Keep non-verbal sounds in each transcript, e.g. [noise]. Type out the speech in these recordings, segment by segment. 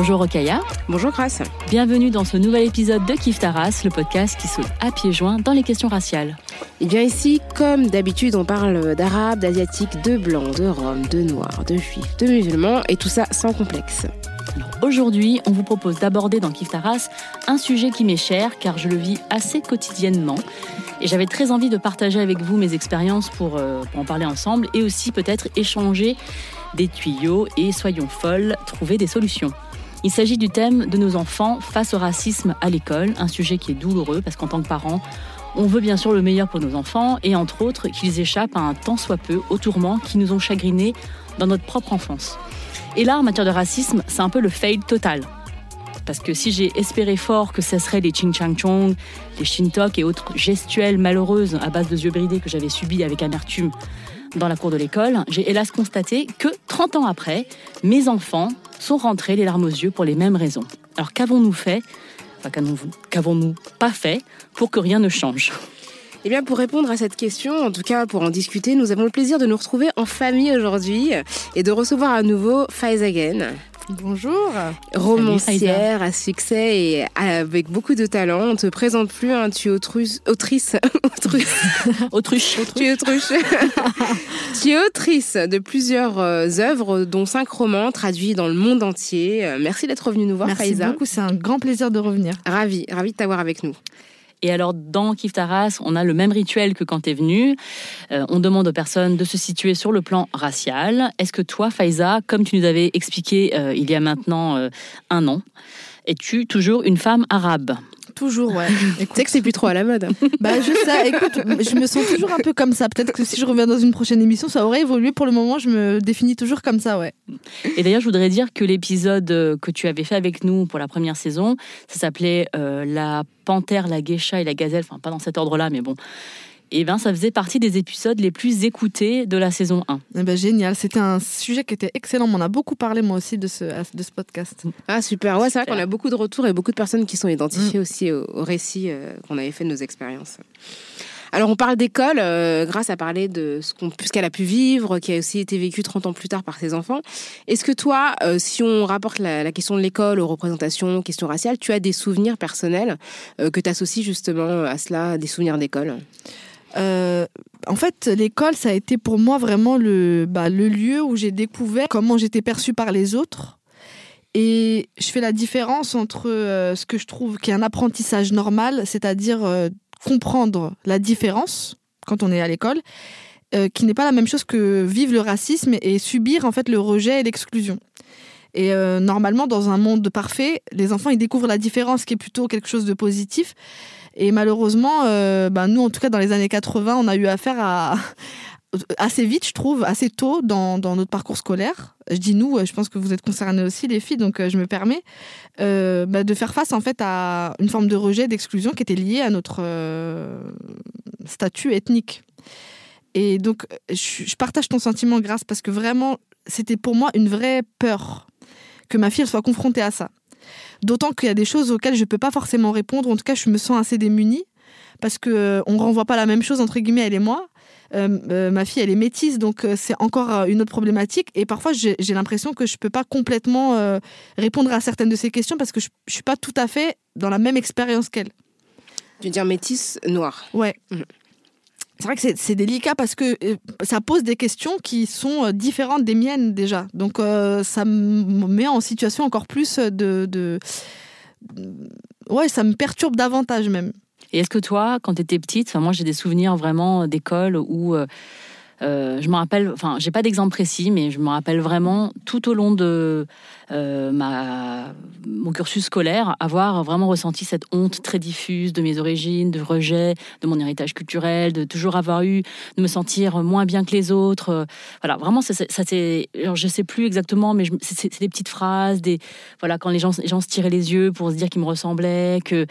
Bonjour Okaya. Bonjour Grace. Bienvenue dans ce nouvel épisode de Kif Taras, le podcast qui saute à pieds joints dans les questions raciales. Et bien ici, comme d'habitude, on parle d'arabes, d'asiatiques, de blancs, de roms, de noirs, de juifs, de musulmans, et tout ça sans complexe. Aujourd'hui, on vous propose d'aborder dans Kif Taras un sujet qui m'est cher car je le vis assez quotidiennement. Et j'avais très envie de partager avec vous mes expériences pour, euh, pour en parler ensemble et aussi peut-être échanger des tuyaux et, soyons folles, trouver des solutions. Il s'agit du thème de nos enfants face au racisme à l'école, un sujet qui est douloureux parce qu'en tant que parents, on veut bien sûr le meilleur pour nos enfants et entre autres qu'ils échappent à un tant soit peu aux tourments qui nous ont chagrinés dans notre propre enfance. Et là, en matière de racisme, c'est un peu le fail total. Parce que si j'ai espéré fort que ce serait les ching chang chong, les shintok et autres gestuelles malheureuses à base de yeux bridés que j'avais subies avec amertume dans la cour de l'école, j'ai hélas constaté que 30 ans après, mes enfants sont rentrés les larmes aux yeux pour les mêmes raisons. Alors qu'avons-nous fait Enfin, qu'avons-nous pas fait pour que rien ne change? Eh bien, pour répondre à cette question, en tout cas pour en discuter, nous avons le plaisir de nous retrouver en famille aujourd'hui et de recevoir à nouveau Faizagen. Bonjour. Romancière à succès et avec beaucoup de talent. On te présente plus, hein, tu es autrice. [laughs] Autrice. Autruche. Tu es autruche. tu es autrice de plusieurs euh, œuvres, dont cinq romans traduits dans le monde entier. Euh, merci d'être revenue nous voir, Merci beaucoup, c'est un grand plaisir de revenir. Ravi, ravi de t'avoir avec nous. Et alors, dans Kif Taras, on a le même rituel que quand tu es venu. Euh, on demande aux personnes de se situer sur le plan racial. Est-ce que toi, Faiza, comme tu nous avais expliqué euh, il y a maintenant euh, un an, es-tu toujours une femme arabe? Toujours, ouais. [laughs] Tu sais que c'est plus trop à la mode. [laughs] Bah, je sais, écoute, je me sens toujours un peu comme ça. Peut-être que si je reviens dans une prochaine émission, ça aurait évolué. Pour le moment, je me définis toujours comme ça, ouais. Et d'ailleurs, je voudrais dire que l'épisode que tu avais fait avec nous pour la première saison, ça s'appelait euh, La panthère, la geisha et la gazelle. Enfin, pas dans cet ordre-là, mais bon. Et ben, ça faisait partie des épisodes les plus écoutés de la saison 1. Eh ben, génial, c'était un sujet qui était excellent. On en a beaucoup parlé, moi aussi, de ce, de ce podcast. Ah, super. Ouais, c'est vrai qu'on a beaucoup de retours et beaucoup de personnes qui sont identifiées aussi au, au récit euh, qu'on avait fait de nos expériences. Alors, on parle d'école. Euh, Grâce à parler de ce qu'on, ce qu'elle a pu vivre, qui a aussi été vécu 30 ans plus tard par ses enfants. Est-ce que toi, euh, si on rapporte la, la question de l'école aux représentations, aux questions raciales, tu as des souvenirs personnels euh, que tu associes justement à cela, des souvenirs d'école? Euh, en fait, l'école, ça a été pour moi vraiment le, bah, le lieu où j'ai découvert comment j'étais perçue par les autres. Et je fais la différence entre euh, ce que je trouve qui est un apprentissage normal, c'est-à-dire euh, comprendre la différence quand on est à l'école, qui n'est pas la même chose que vivre le racisme et subir en fait le rejet et l'exclusion. Et normalement, dans un monde parfait, les enfants ils découvrent la différence, qui est plutôt quelque chose de positif. Et malheureusement, euh, ben, nous, en tout cas, dans les années 80, on a eu affaire à [laughs] assez vite, je trouve, assez tôt dans, dans notre parcours scolaire. Je dis nous, euh, je pense que vous êtes concernés aussi, les filles, donc euh, je me permets euh, bah, de faire face en fait à une forme de rejet, d'exclusion qui était liée à notre statut ethnique. Et donc, je, je partage ton sentiment, Grâce, parce que vraiment, c'était pour moi une vraie peur que ma fille soit confrontée à ça. D'autant qu'il y a des choses auxquelles je ne peux pas forcément répondre. En tout cas, je me sens assez démunie parce que euh, on renvoie pas la même chose entre guillemets elle et moi. Euh, euh, ma fille, elle est métisse, donc euh, c'est encore une autre problématique. Et parfois, j'ai l'impression que je peux pas complètement répondre à certaines de ces questions parce que je, je suis pas tout à fait dans la même expérience qu'elle. Je veux dire métisse noire? Ouais. Mhm. C'est vrai que c'est- délicat parce que euh, ça pose des questions qui sont euh, différentes des miennes déjà. Donc euh, ça me met en situation encore plus de. Ouais, ça me perturbe davantage même. Et est-ce que toi, quand tu étais petite, moi j'ai des souvenirs vraiment d'école où je me rappelle, enfin, j'ai pas d'exemple précis, mais je me rappelle vraiment tout au long de euh, ma, mon cursus scolaire avoir vraiment ressenti cette honte très diffuse de mes origines, de rejet, de mon héritage culturel, de toujours avoir eu, de me sentir moins bien que les autres. Voilà, vraiment, ça, ça c'est, je sais plus exactement, mais c'est des petites phrases, des, voilà, quand les gens, les gens se tiraient les yeux pour se dire qu'ils me ressemblaient, que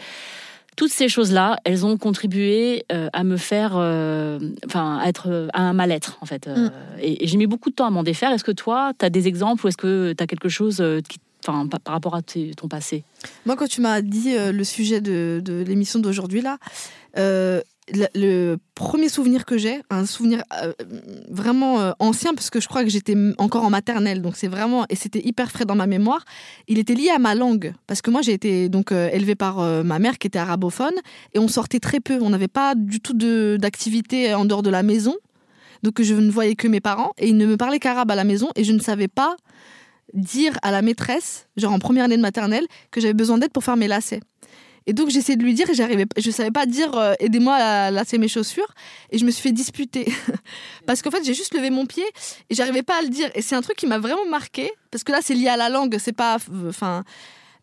toutes ces choses-là, elles ont contribué euh, à me faire, euh, enfin, à être euh, à un mal-être en fait. Mm. Et, j'ai mis beaucoup de temps à m'en défaire. Est-ce que toi, tu as des exemples ou est-ce que tu as quelque chose qui, enfin, par rapport à ton passé? Moi, quand tu m'as dit le sujet de, de l'émission d'aujourd'hui là, le, premier souvenir que j'ai, un souvenir euh, vraiment euh, ancien, parce que je crois que j'étais encore en maternelle, donc c'est vraiment, et c'était hyper frais dans ma mémoire, il était lié à ma langue, parce que moi j'ai été donc euh, élevée par ma mère qui était arabophone, et on sortait très peu, on n'avait pas du tout d'activité en dehors de la maison, donc je ne voyais que mes parents, et ils ne me parlaient qu'arabe à la maison, et je ne savais pas dire à la maîtresse, genre en première année de maternelle, que j'avais besoin d'aide pour faire mes lacets. Et donc j'essayais de lui dire et j'arrivais, je savais pas dire euh, aidez-moi à lasser mes chaussures et je me suis fait disputer [laughs] parce qu'en fait j'ai juste levé mon pied et j'arrivais pas à le dire et c'est un truc qui m'a vraiment marqué parce que là c'est lié à la langue, c'est pas, enfin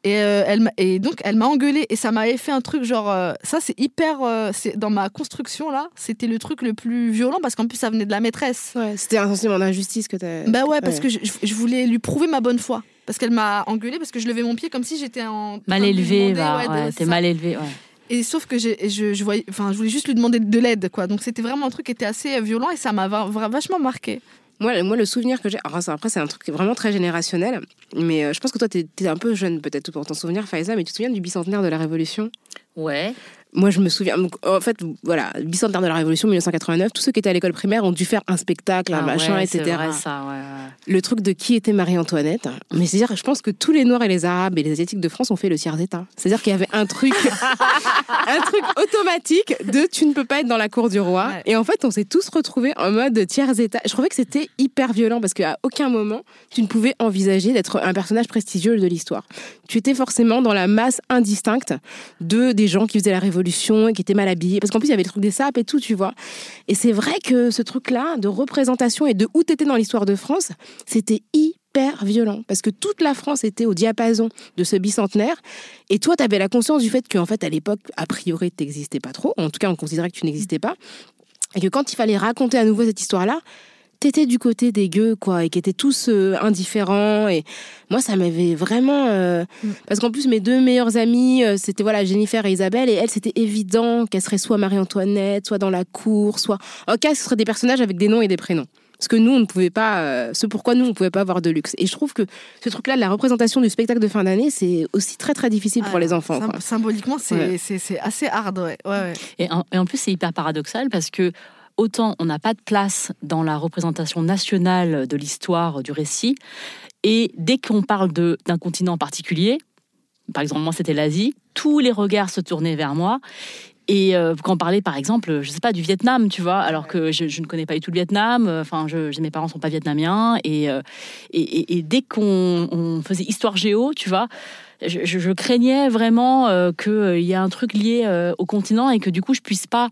et, euh, elle, et donc, elle m'a engueulée et ça m'avait fait un truc genre. Euh, ça, c'est hyper. c'est dans ma construction, là, c'était le truc le plus violent parce qu'en plus, ça venait de la maîtresse. Ouais, c'était un sentiment d'injustice que tu. Bah ouais, parce que je, je, voulais lui prouver ma bonne foi parce qu'elle m'a engueulée parce que je levais mon pied comme si j'étais en mal élevé, ouais, t'es mal élevé, ouais. Et sauf que je, je, voyais, enfin, je voulais juste lui demander de l'aide, quoi. Donc c'était vraiment un truc qui était assez violent et ça m'a vachement marqué. Moi, moi, le souvenir que j'ai, après, c'est un truc vraiment très générationnel, mais euh, je pense que toi, tu étais un peu jeune peut-être pour ton souvenir, Faiza, mais tu te souviens du bicentenaire de la Révolution? Ouais. Moi, je me souviens, en fait, voilà, bicentenaire de la Révolution, 1989, tous ceux qui étaient à l'école primaire ont dû faire un spectacle, un ah machin, etc. Vrai, ça, ouais, Le truc de qui était Marie-Antoinette. Mais c'est-à-dire, je pense que tous les Noirs et les Arabes et les Asiatiques de France ont fait le tiers état. C'est-à-dire qu'il y avait un truc, [laughs] un truc automatique de tu ne peux pas être dans la cour du roi. Et en fait, on s'est tous retrouvés en mode tiers état. Je trouvais que c'était hyper violent parce qu'à aucun moment, tu ne pouvais envisager d'être un personnage prestigieux de l'histoire. Tu étais forcément dans la masse indistincte de des gens qui faisaient la Révolution et qui étaient mal habillés. Parce qu'en plus, il y avait le truc des sapes et tout, tu vois. Et c'est vrai que ce truc-là de représentation et de où tu étais dans l'histoire de France, c'était hyper violent parce que toute la France était au diapason de ce bicentenaire et toi tu avais la conscience du fait qu'en fait à l'époque a priori tu n'existais pas trop en tout cas on considérait que tu n'existais pas et que quand il fallait raconter à nouveau cette histoire là t'étais du côté des gueux, quoi, et qui étaient tous euh, indifférents. Et moi, ça m'avait vraiment. Euh, mm. Parce qu'en plus, mes deux meilleures amies, euh, c'était voilà, Jennifer et Isabelle, et elles, c'était évident qu'elles seraient soit Marie-Antoinette, soit dans la cour, soit. En cas, ce seraient des personnages avec des noms et des prénoms. Parce que nous, on ne pouvait pas. ce pourquoi nous, on ne pouvait pas avoir de luxe. Et je trouve que ce truc-là, la représentation du spectacle de fin d'année, c'est aussi très, très difficile pour les enfants. Symboliquement, c'est assez hard, ouais. ouais, Et, en, et en plus, c'est hyper paradoxal parce que autant on n'a pas de place dans la représentation nationale de l'histoire du récit, et dès qu'on parle d'un continent en particulier, par exemple moi c'était l'Asie, tous les regards se tournaient vers moi. Et euh, quand on parlait, par exemple, je sais pas, du Vietnam, tu vois, alors que je, ne connais pas du tout le Vietnam, euh, enfin, je, mes parents sont pas vietnamiens, euh, et, et, dès qu'on faisait histoire géo, tu vois, je, craignais vraiment qu'il y ait un truc lié au continent et que du coup, je puisse pas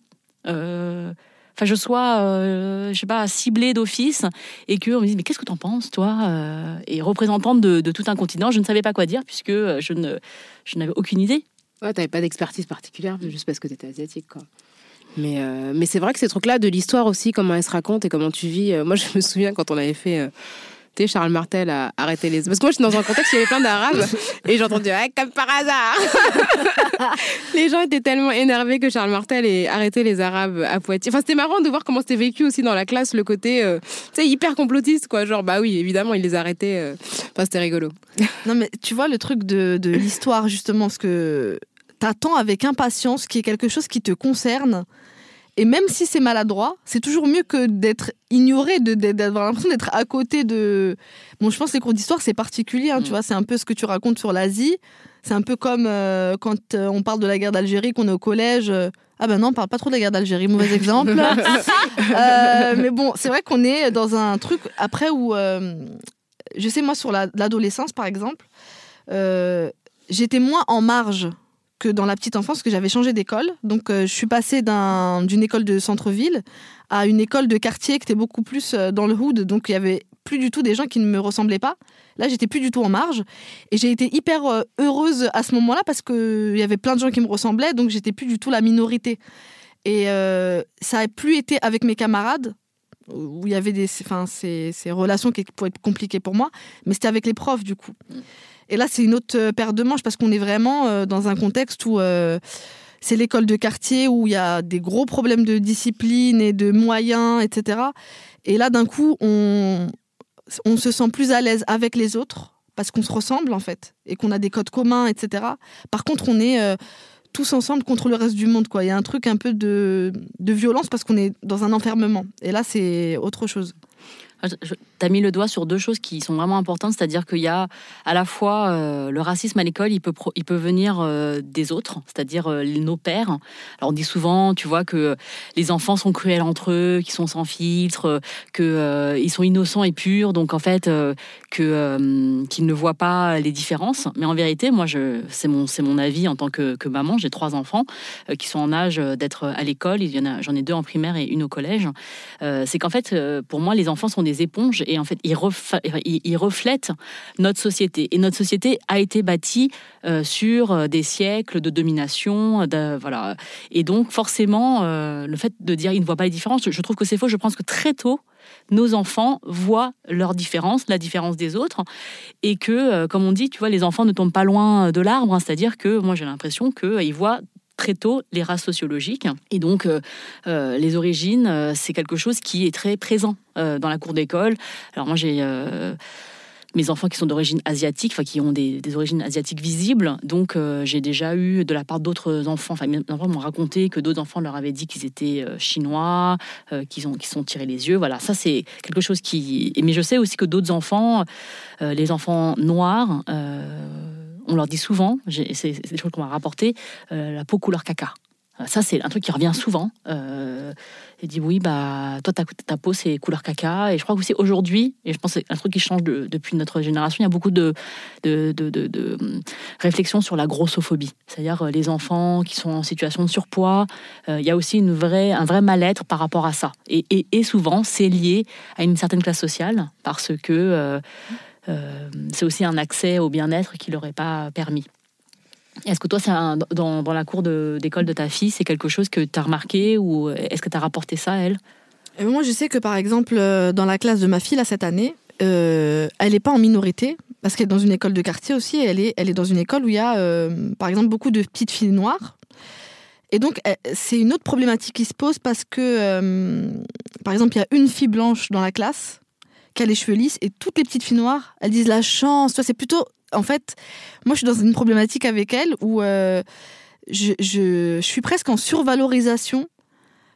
enfin je sois, euh, je sais pas, ciblée d'office et qu'on me dise mais qu'est-ce que t'en penses toi euh, Et représentante de, tout un continent, je ne savais pas quoi dire puisque je ne, je n'avais aucune idée. Ouais, t'avais pas d'expertise particulière juste parce que t'étais asiatique quoi. Mais, euh, mais c'est vrai que ces trucs-là de l'histoire aussi, comment elle se raconte et comment tu vis. moi, je me souviens quand on avait fait Charles Martel a arrêté les. Parce que moi, je suis dans un contexte où il y avait plein d'arabes [laughs] et j'ai entendu, ouais, comme par hasard. [laughs] les gens étaient tellement énervés que Charles Martel ait arrêté les arabes à Poitiers. Enfin, c'était marrant de voir comment c'était vécu aussi dans la classe, le côté, euh, tu sais, hyper complotiste, quoi. Genre, bah oui, évidemment, il les a arrêtés. Euh. Enfin, c'était rigolo. non, mais tu vois, le truc de, de l'histoire, justement, ce que t'attends avec impatience, qui est quelque chose qui te concerne. Et même si c'est maladroit, c'est toujours mieux que d'être ignoré, d'avoir l'impression d'être à côté de. Bon, je pense que les cours d'histoire, c'est particulier, hein, tu mm. vois, c'est un peu ce que tu racontes sur l'Asie. C'est un peu comme euh, quand euh, on parle de la guerre d'Algérie, qu'on est au collège. Euh, ah ben non, on parle pas trop de la guerre d'Algérie, mauvais [laughs] exemple. [laughs] mais bon, c'est vrai qu'on est dans un truc après où. je sais, moi, sur l'adolescence, par exemple, j'étais moins en marge que dans la petite enfance, que j'avais changé d'école. Donc, euh, je suis passée d'une école de centre-ville à une école de quartier qui était beaucoup plus euh, dans le hood. Donc, il y avait plus du tout des gens qui ne me ressemblaient pas. Là, j'étais plus du tout en marge. Et j'ai été hyper euh, heureuse à ce moment-là parce qu'il y avait plein de gens qui me ressemblaient. Donc, j'étais plus du tout la minorité. Et ça n'a plus été avec mes camarades où il y avait des, enfin, ces, ces relations qui pouvaient être compliquées pour moi, mais c'était avec les profs du coup. Et là, c'est une autre euh, paire de manches parce qu'on est vraiment euh, dans un contexte où euh, c'est l'école de quartier où il y a des gros problèmes de discipline et de moyens, etc. Et là, d'un coup, on, se sent plus à l'aise avec les autres parce qu'on se ressemble en fait et qu'on a des codes communs, etc. Par contre, on est tous ensemble contre le reste du monde. Il y a un truc un peu de, de violence parce qu'on est dans un enfermement. Et là, c'est autre chose. Ah, tu as mis le doigt sur deux choses qui sont vraiment importantes, c'est-à-dire qu'il y a à la fois euh, le racisme à l'école, il peut, il peut venir euh, des autres, c'est-à-dire euh, nos pères. Alors on dit souvent, tu vois, que les enfants sont cruels entre eux, qu'ils sont sans filtre, qu'ils ils sont innocents et purs, donc en fait, que, qu'ils ne voient pas les différences. Mais en vérité, moi, c'est, mon, mon avis en tant que, que maman, j'ai trois enfants qui sont en âge d'être à l'école, il y en a, j'en ai deux en primaire et une au collège. c'est qu'en fait, pour moi, les enfants sont des éponges et en fait, ils, reflètent notre société. Et notre société a été bâtie euh, sur euh, des siècles de domination, voilà. Et donc, forcément, euh, le fait de dire ils ne voient pas les différences, je trouve que c'est faux. Je pense que très tôt, nos enfants voient leur différence, la différence des autres, et que, comme on dit, tu vois, les enfants ne tombent pas loin de l'arbre, hein. c'est-à-dire que moi j'ai l'impression qu'ils voient très tôt les races sociologiques. Et donc, euh, euh, les origines, euh, c'est quelque chose qui est très présent dans la cour d'école. Alors moi, j'ai mes enfants qui sont d'origine asiatique, enfin qui ont des, origines asiatiques visibles. Donc j'ai déjà eu de la part d'autres enfants, enfin mes enfants m'ont raconté que d'autres enfants leur avaient dit qu'ils étaient chinois, qu'ils ont qui sont tirés les yeux. Voilà, ça c'est quelque chose qui. Mais je sais aussi que d'autres enfants, les enfants noirs on leur dit souvent, c'est des choses qu'on m'a rapporté, euh, la peau couleur caca. Euh, ça, c'est un truc qui revient souvent. Euh, et dit oui, bah toi, ta, peau, c'est couleur caca. Et je crois que aussi aujourd'hui, et je pense que c'est un truc qui change depuis notre génération, il y a beaucoup de, hum, réflexions sur la grossophobie. C'est-à-dire euh, les enfants qui sont en situation de surpoids. il y a aussi un vrai mal-être par rapport à ça. Et, souvent, c'est lié à une certaine classe sociale parce que. Euh, c'est aussi un accès au bien-être qui leur est pas permis. Est-ce que toi, dans, dans, la cour d'école de, ta fille, c'est quelque chose que tu as remarqué ou est-ce que tu as rapporté ça à elle? Euh, Moi, je sais que par exemple, euh, dans la classe de ma fille, là, cette année, elle n'est pas en minorité parce qu'elle est dans une école de quartier aussi. Elle est, elle est dans une école où il y a, par exemple, beaucoup de petites filles noires. Et donc, c'est une autre problématique qui se pose parce que, par exemple, il y a une fille blanche dans la classe qui a les cheveux lisses et toutes les petites filles noires, elles disent la chance. Toi, c'est plutôt, en fait, moi, je suis dans une problématique avec elles où euh, je, je, suis presque en survalorisation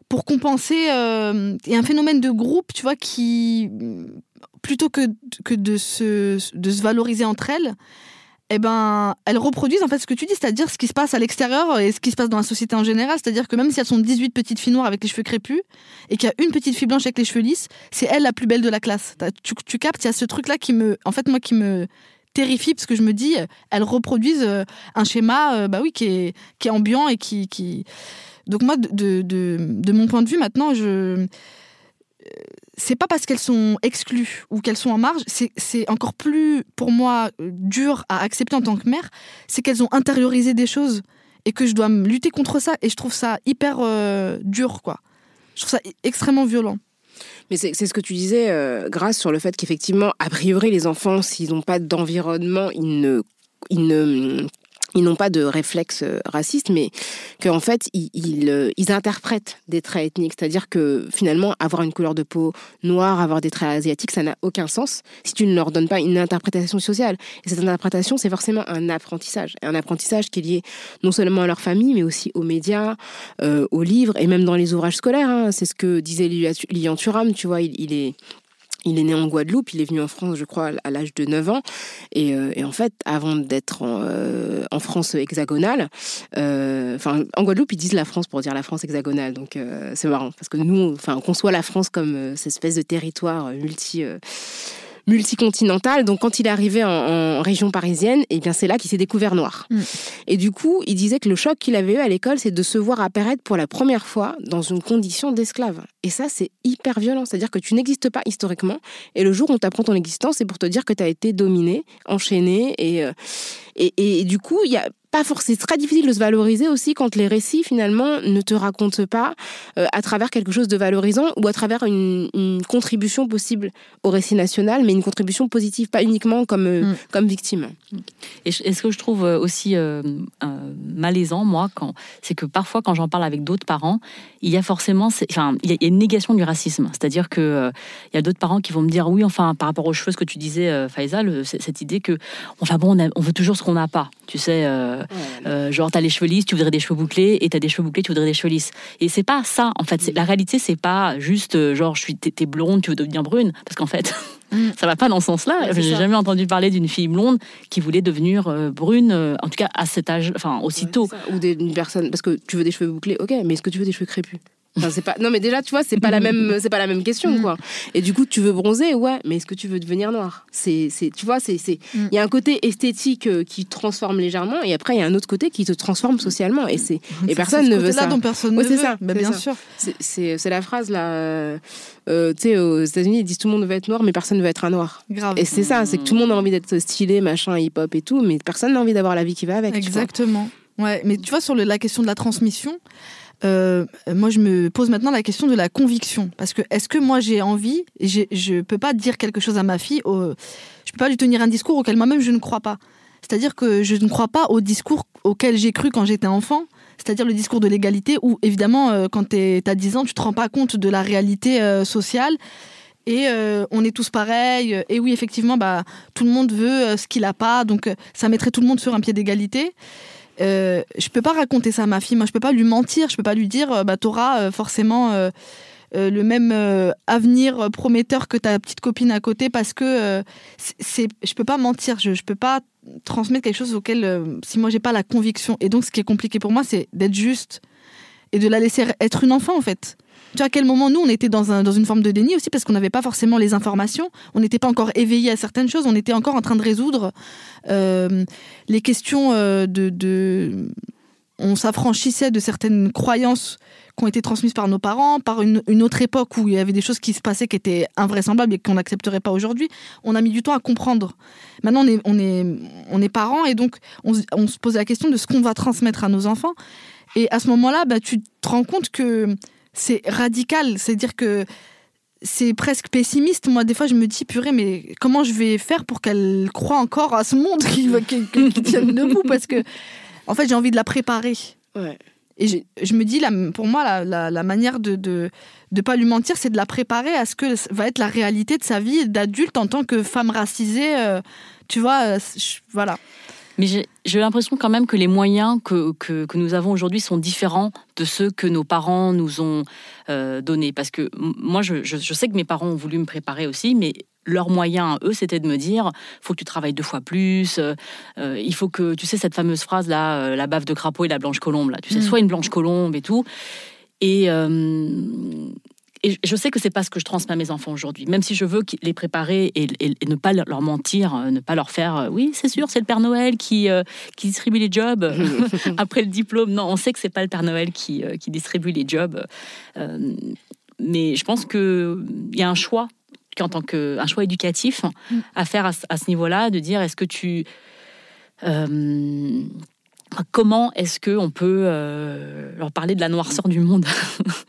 pour compenser. Il y a un phénomène de groupe, tu vois, qui plutôt que, que de, se, de se valoriser entre elles, eh ben, elles reproduisent en fait ce que tu dis, c'est-à-dire ce qui se passe à l'extérieur et ce qui se passe dans la société en général. C'est-à-dire que même si elles sont 18 petites filles noires avec les cheveux crépus et qu'il y a une petite fille blanche avec les cheveux lisses, c'est elle la plus belle de la classe. Tu, captes, il y a ce truc-là qui me, en fait, moi, qui me terrifie parce que je me dis, elles reproduisent euh, un schéma, euh, bah oui, qui est, ambiant et qui. Donc moi, de mon point de vue, maintenant, je c'est pas parce qu'elles sont exclues ou qu'elles sont en marge, c'est encore plus pour moi dur à accepter en tant que mère, c'est qu'elles ont intériorisé des choses et que je dois lutter contre ça et je trouve ça hyper euh, dur quoi. Je trouve ça extrêmement violent. Mais c'est ce que tu disais, euh, grâce sur le fait qu'effectivement, a priori, les enfants, s'ils n'ont pas d'environnement, ils ne, ils ne ils n'ont pas de réflexe euh, raciste, mais qu'en fait, ils, euh, ils, interprètent des traits ethniques. C'est-à-dire que finalement, avoir une couleur de peau noire, avoir des traits asiatiques, ça n'a aucun sens si tu ne leur donnes pas une interprétation sociale. Et cette interprétation, c'est forcément un apprentissage. Un apprentissage qui est lié non seulement à leur famille, mais aussi aux médias, euh, aux livres, et même dans les ouvrages scolaires. Hein. C'est ce que disait Lilian Thuram, tu vois, il, il est il est né en Guadeloupe, il est venu en France, je crois, à l'âge de 9 ans. Et, euh, et en fait, avant d'être en, euh, France hexagonale, euh, enfin, en Guadeloupe, ils disent la France pour dire la France hexagonale. Donc, c'est marrant, parce que nous, enfin, on conçoit la France comme cette espèce de territoire multi multicontinental. Donc quand il est arrivé en, région parisienne, et eh bien c'est là qu'il s'est découvert noir. Mm. Et du coup, il disait que le choc qu'il avait eu à l'école, c'est de se voir apparaître pour la première fois dans une condition d'esclave. Et ça, c'est hyper violent. C'est-à-dire que tu n'existes pas historiquement, et le jour où on t'apprend ton existence, c'est pour te dire que tu as été dominé, enchaîné, et, euh, et, et, du coup, il y a pas forcément, c'est très difficile de se valoriser aussi quand les récits finalement ne te racontent pas euh, à travers quelque chose de valorisant ou à travers une, contribution possible au récit national, mais une contribution positive, pas uniquement comme, euh, mm. comme victime. Et, ce que je trouve euh, aussi malaisant, moi, quand, c'est que parfois quand j'en parle avec d'autres parents, il y a forcément, enfin, il y a une négation du racisme. C'est-à-dire que il y a d'autres parents qui vont me dire, oui, enfin, par rapport aux cheveux, ce que tu disais, Faisal, cette idée que, enfin bon, on, on veut toujours ce qu'on n'a pas, tu sais. Euh, genre, t'as les cheveux lisses, tu voudrais des cheveux bouclés, et t'as des cheveux bouclés, tu voudrais des cheveux lisses. Et c'est pas ça, en fait. La réalité, c'est pas juste euh, genre, je suis, t'es blonde, tu veux devenir brune. Parce qu'en fait, [laughs] mm. ça va pas dans ce sens-là. J'ai jamais entendu parler d'une fille blonde qui voulait devenir euh, brune, en tout cas à cet âge, enfin aussitôt. Ou d'une personne, parce que tu veux des cheveux bouclés, ok, mais est-ce que tu veux des cheveux crépus? C'est pas. Non, mais déjà, tu vois, c'est pas la même, [laughs] c'est pas la même question, mm. quoi. Et du coup, tu veux bronzer, ouais, mais est-ce que tu veux devenir noir? C'est, c'est, tu vois, c'est, c'est. Mm. Il y a un côté esthétique euh, qui transforme légèrement, et après, il y a un autre côté qui te transforme socialement, et c'est. Et personne ne veut ça. dont personne ne veut. Ça. Bah, bien sûr. C'est, c'est la phrase là. Euh, euh, tu sais, aux États-Unis, ils disent tout le monde veut être noir, mais personne ne veut être un noir. Grave. Et c'est ça, c'est que tout le monde a envie d'être stylé, machin, hip-hop et tout, mais personne n'a envie d'avoir la vie qui va avec. Exactement. Ouais, mais tu vois, sur la question de la transmission, euh, moi, je me pose maintenant la question de la conviction. Parce que est-ce que moi, j'ai envie, je ne peux pas dire quelque chose à ma fille, je ne peux pas lui tenir un discours auquel moi-même je ne crois pas. C'est-à-dire que je ne crois pas au discours auquel j'ai cru quand j'étais enfant, c'est-à-dire le discours de l'égalité, où évidemment, euh, quand tu as 10 ans, tu te rends pas compte de la réalité euh, sociale. Et on est tous pareils. Et oui, effectivement, bah, tout le monde veut ce qu'il n'a pas. Donc, ça mettrait tout le monde sur un pied d'égalité. Euh, je peux pas raconter ça à ma fille. Moi, je peux pas lui mentir. Je peux pas lui dire, euh, bah, t'auras euh, forcément le même avenir prometteur que ta petite copine à côté parce que c'est, je peux pas mentir. Je, je peux pas transmettre quelque chose auquel, si moi j'ai pas la conviction. Et donc, ce qui est compliqué pour moi, c'est d'être juste et de la laisser être une enfant en fait. Tu vois, à quel moment nous, on était dans, un, dans une forme de déni aussi, parce qu'on n'avait pas forcément les informations, on n'était pas encore éveillé à certaines choses, on était encore en train de résoudre euh, les questions euh, de. On s'affranchissait de certaines croyances qui ont été transmises par nos parents, par une, autre époque où il y avait des choses qui se passaient qui étaient invraisemblables et qu'on n'accepterait pas aujourd'hui. On a mis du temps à comprendre. Maintenant, on est, parents et donc on, on se pose la question de ce qu'on va transmettre à nos enfants. Et à ce moment-là, bah, tu te rends compte que c'est radical. C'est-à-dire que c'est presque pessimiste. Moi, des fois, je me dis, purée, mais comment je vais faire pour qu'elle croie encore à ce monde qui, qui, qui, tienne [laughs] debout? Parce que, en fait, j'ai envie de la préparer. Et je, me dis, pour moi, la, manière de ne de, pas lui mentir, c'est de la préparer à ce que va être la réalité de sa vie d'adulte en tant que femme racisée. Euh, tu vois, euh, voilà. Mais j'ai l'impression quand même que les moyens que, que, nous avons aujourd'hui sont différents de ceux que nos parents nous ont euh, donnés. Parce que moi, je, je, sais que mes parents ont voulu me préparer aussi, mais leur moyen, eux, c'était de me dire faut que tu travailles deux fois plus, euh, euh, il faut que, tu sais, cette fameuse phrase-là, la bave de crapaud et la blanche colombe, là, tu sais, mm. soit une blanche colombe et tout. Et, et je sais que c'est pas ce que je transmets à mes enfants aujourd'hui. Même si je veux les préparer et, ne pas leur mentir, euh, ne pas leur faire euh, oui, c'est sûr, c'est le Père Noël qui, euh, qui distribue les jobs [laughs] [laughs] après le diplôme. Non, on sait que c'est pas le Père Noël qui, qui distribue les jobs. mais je pense qu'il y a un choix, en tant que un choix éducatif à faire à, à ce niveau-là, de dire est-ce que tu comment est-ce que on peut leur parler de la noirceur du monde? [laughs]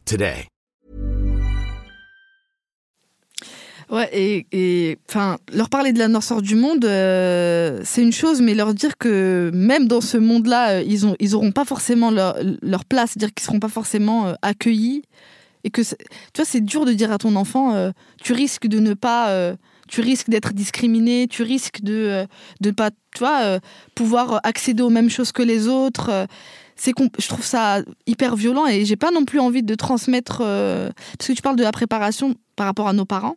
today. Ouais, et enfin, leur parler de la noirceur du monde, euh, c'est une chose, mais leur dire que même dans ce monde-là, euh, ils ont, ils auront pas forcément leur, leur place, c'est-à-dire qu'ils seront pas forcément euh, accueillis. Et que, tu vois, c'est dur de dire à ton enfant, tu risques de ne pas, tu risques d'être discriminé, tu risques de ne pas, tu vois, pouvoir accéder aux mêmes choses que les autres. C'est je trouve ça hyper violent et j'ai pas non plus envie de transmettre parce que tu parles de la préparation par rapport à nos parents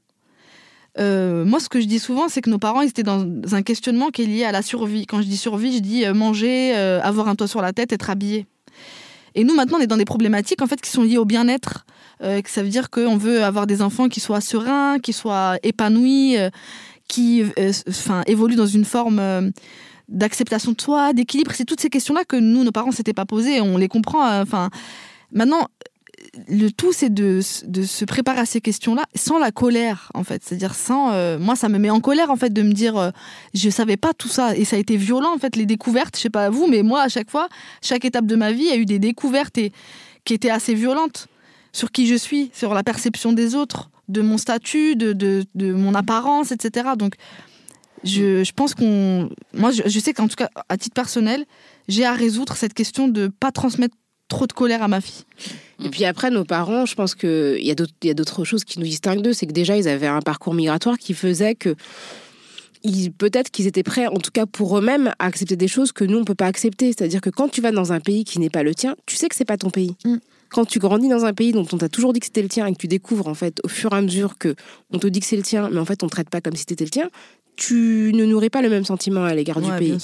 moi, ce que je dis souvent, c'est que nos parents, étaient dans un questionnement qui est lié à la survie. Quand je dis survie, je dis manger, avoir un toit sur la tête, être habillé. Et nous, maintenant, on est dans des problématiques en fait qui sont liées au bien-être. Euh, ça veut dire qu'on veut avoir des enfants qui soient sereins, qui soient épanouis, euh, qui euh, enfin, évoluent dans une forme d'acceptation de soi, d'équilibre. C'est toutes ces questions-là que nous, nos parents, s'étaient pas posées. On les comprend. Enfin, maintenant, le tout, c'est de, se préparer à ces questions-là sans la colère, en fait. C'est-à-dire sans. Euh, moi, ça me met en colère, en fait, de me dire, euh, je savais pas tout ça. Et ça a été violent, en fait, les découvertes. Je sais pas vous, mais moi, à chaque fois, chaque étape de ma vie, a eu des découvertes et, qui étaient assez violentes sur qui je suis, sur la perception des autres, de mon statut, de, de, mon apparence, etc. Donc, je, je pense qu'on. Moi, je, je sais qu'en tout cas, à titre personnel, j'ai à résoudre cette question de pas transmettre trop de colère à ma fille. Et puis après, nos parents, je pense qu'il y a d'autres choses qui nous distinguent d'eux. C'est que déjà, ils avaient un parcours migratoire qui faisait que peut-être qu'ils étaient prêts, en tout cas pour eux-mêmes, à accepter des choses que nous, on ne peut pas accepter. C'est-à-dire que quand tu vas dans un pays qui n'est pas le tien, tu sais que c'est pas ton pays. Mm. Quand tu grandis dans un pays dont on t'a toujours dit que c'était le tien et que tu découvres, en fait, au fur et à mesure que on te dit que c'est le tien, mais en fait, on ne traite pas comme si c'était le tien, tu ne nourris pas le même sentiment à l'égard du pays.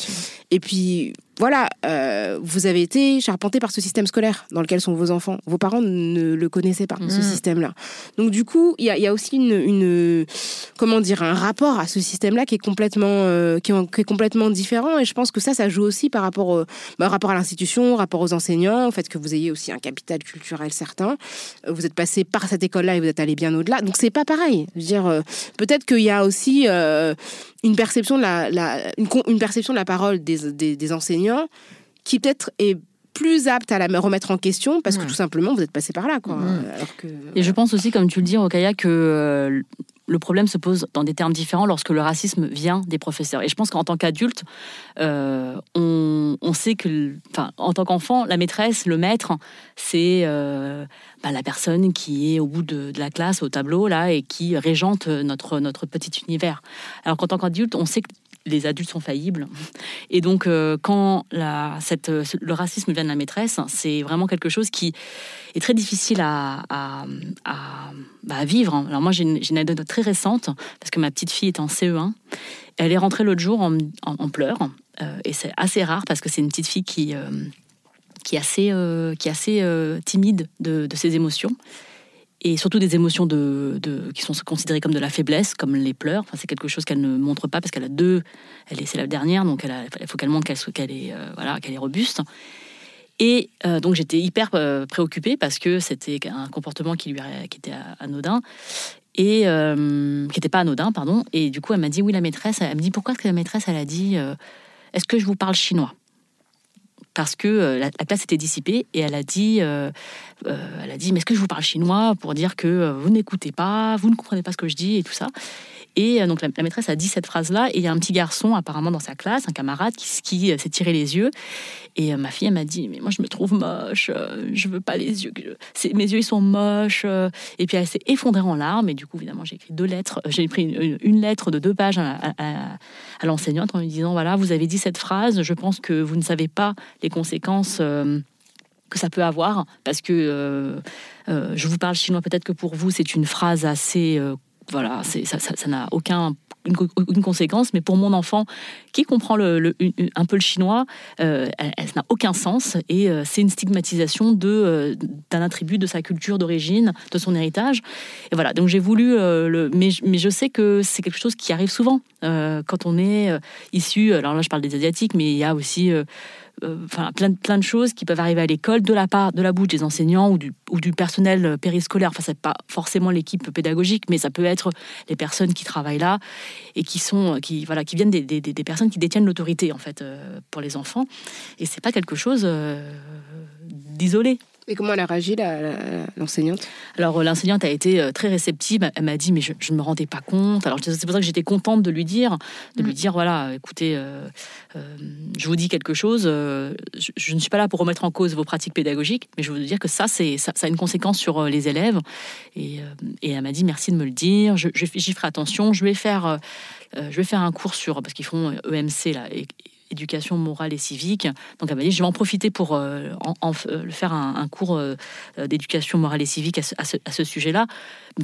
Et puis, voilà, euh, vous avez été charpenté par ce système scolaire dans lequel sont vos enfants. Vos parents ne le connaissaient pas, ce mm. système-là. Donc du coup, il y a, aussi une, comment dire, un rapport à ce système-là qui est complètement, euh, qui, est, complètement différent. Et je pense que ça, ça joue aussi par rapport, bah, rapport à l'institution, rapport aux enseignants, au fait que vous ayez aussi un capital culturel certain. Euh, vous êtes passé par cette école-là et vous êtes allé bien au-delà. Donc c'est pas pareil. Je veux dire, peut-être qu'il y a aussi une perception de la, une, perception de la parole des, des enseignants qui peut-être est plus apte à la remettre en question parce que tout simplement vous êtes passé par là. Quoi. Et je pense aussi, comme tu le dis, Rokaya, que euh, le problème se pose dans des termes différents lorsque le racisme vient des professeurs. Et je pense qu'en tant qu'adulte, euh, on, sait que, enfin, en tant qu'enfant, la maîtresse, le maître, c'est euh, bah, la personne qui est au bout de, de, la classe, au tableau, là, et qui régente notre, notre petit univers. Alors qu'en tant qu'adulte, on sait que les adultes sont faillibles. Et donc, euh, quand le racisme vient de la maîtresse, c'est vraiment quelque chose qui est très difficile à, bah, vivre. Alors moi, j'ai une, anecdote très récente, parce que ma petite fille est en CE1. Elle est rentrée l'autre jour en, pleurs. Euh, et c'est assez rare, parce que c'est une petite fille qui, euh, qui est assez, qui est assez timide de, de ses émotions et surtout des émotions de, qui sont considérées comme de la faiblesse, comme les pleurs. Enfin, c'est quelque chose qu'elle ne montre pas parce qu'elle a deux. Elle est, c'est la dernière, donc il faut qu'elle montre qu'elle, qu'elle est, euh, voilà, qu'elle est robuste. Et euh, donc j'étais hyper euh, préoccupée parce que c'était un comportement qui lui qui était anodin et qui n'était pas anodin, pardon. Et du coup, elle m'a dit oui, la maîtresse. Elle me dit pourquoi est-ce que la maîtresse, elle a dit est-ce que je vous parle chinois? Parce que euh, la, classe était dissipée et elle a dit, euh, euh, elle a dit, mais est-ce que je vous parle chinois pour dire que vous n'écoutez pas, vous ne comprenez pas ce que je dis et tout ça. Et donc la, maîtresse a dit cette phrase-là. Et il y a un petit garçon apparemment dans sa classe, un camarade qui, qui s'est tiré les yeux. Et ma fille elle m'a dit mais moi je me trouve moche, je veux pas les yeux, mes yeux ils sont moches et puis elle s'est effondrée en larmes. Et du coup évidemment j'ai écrit deux lettres, j'ai pris une, lettre de deux pages à, à l'enseignante en lui disant voilà vous avez dit cette phrase, je pense que vous ne savez pas les conséquences euh, que ça peut avoir, parce que euh, euh, je vous parle chinois, peut-être que pour vous c'est une phrase assez voilà, ça n'a aucun une, conséquence, mais pour mon enfant qui comprend un peu le chinois, euh, elle, n'a aucun sens et c'est une stigmatisation de d'un attribut de sa culture d'origine, de son héritage. Et voilà, donc j'ai voulu le, mais, mais je sais que c'est quelque chose qui arrive souvent quand on est issu. Alors là, je parle des asiatiques, mais il y a aussi euh, enfin, plein, plein de choses qui peuvent arriver à l'école de la part de la bouche des enseignants ou du, ou du personnel euh, périscolaire. Enfin, c'est pas forcément l'équipe pédagogique, mais ça peut être les personnes qui travaillent là et qui sont, euh, qui voilà, qui viennent des, des, des personnes qui détiennent l'autorité en fait pour les enfants. Et c'est pas quelque chose d'isolé. Et comment elle a réagi, l'enseignante? Alors, euh, l'enseignante a été euh, très réceptive. Elle m'a dit, mais je ne me rendais pas compte. Alors, c'est pour ça que j'étais contente de lui dire, de lui mm. dire, voilà, écoutez, euh, je vous dis quelque chose. je, ne suis pas là pour remettre en cause vos pratiques pédagogiques, mais je veux dire que ça, c'est, ça, a une conséquence sur les élèves. Et, elle m'a dit, merci de me le dire. Je, j'y ferai attention. Je vais faire, je vais faire un cours sur, parce qu'ils font EMC, là, et, éducation morale et civique. Donc elle m'a dit, je vais en profiter pour euh, en, euh, faire un, cours euh, d'éducation morale et civique à ce, sujet-là,